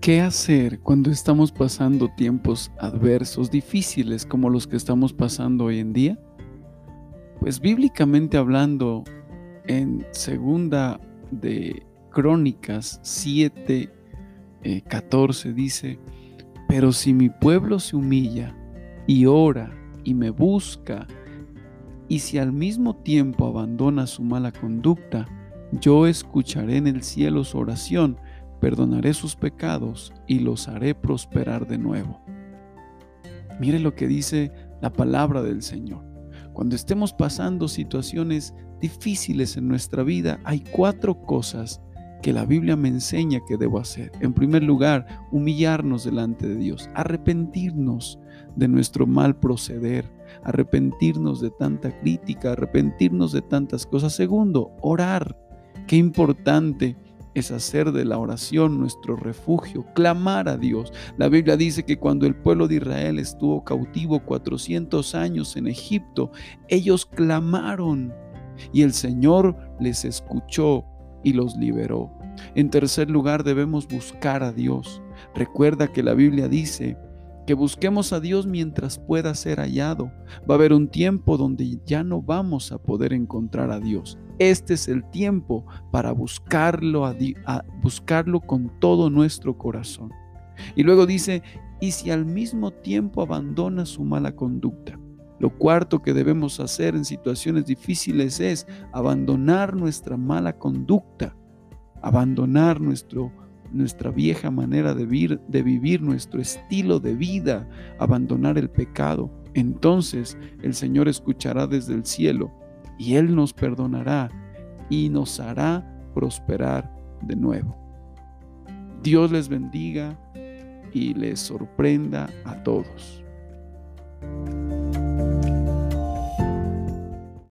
¿Qué hacer cuando estamos pasando tiempos adversos, difíciles como los que estamos pasando hoy en día? Pues bíblicamente hablando, en segunda de Crónicas 7, 14 eh, dice, pero si mi pueblo se humilla y ora y me busca, y si al mismo tiempo abandona su mala conducta, yo escucharé en el cielo su oración perdonaré sus pecados y los haré prosperar de nuevo. Mire lo que dice la palabra del Señor. Cuando estemos pasando situaciones difíciles en nuestra vida, hay cuatro cosas que la Biblia me enseña que debo hacer. En primer lugar, humillarnos delante de Dios, arrepentirnos de nuestro mal proceder, arrepentirnos de tanta crítica, arrepentirnos de tantas cosas. Segundo, orar. Qué importante es hacer de la oración nuestro refugio, clamar a Dios. La Biblia dice que cuando el pueblo de Israel estuvo cautivo 400 años en Egipto, ellos clamaron y el Señor les escuchó y los liberó. En tercer lugar, debemos buscar a Dios. Recuerda que la Biblia dice que busquemos a Dios mientras pueda ser hallado. Va a haber un tiempo donde ya no vamos a poder encontrar a Dios. Este es el tiempo para buscarlo, a, buscarlo con todo nuestro corazón. Y luego dice, y si al mismo tiempo abandona su mala conducta. Lo cuarto que debemos hacer en situaciones difíciles es abandonar nuestra mala conducta, abandonar nuestro, nuestra vieja manera de vivir, de vivir, nuestro estilo de vida, abandonar el pecado. Entonces el Señor escuchará desde el cielo y Él nos perdonará y nos hará prosperar de nuevo. Dios les bendiga y les sorprenda a todos.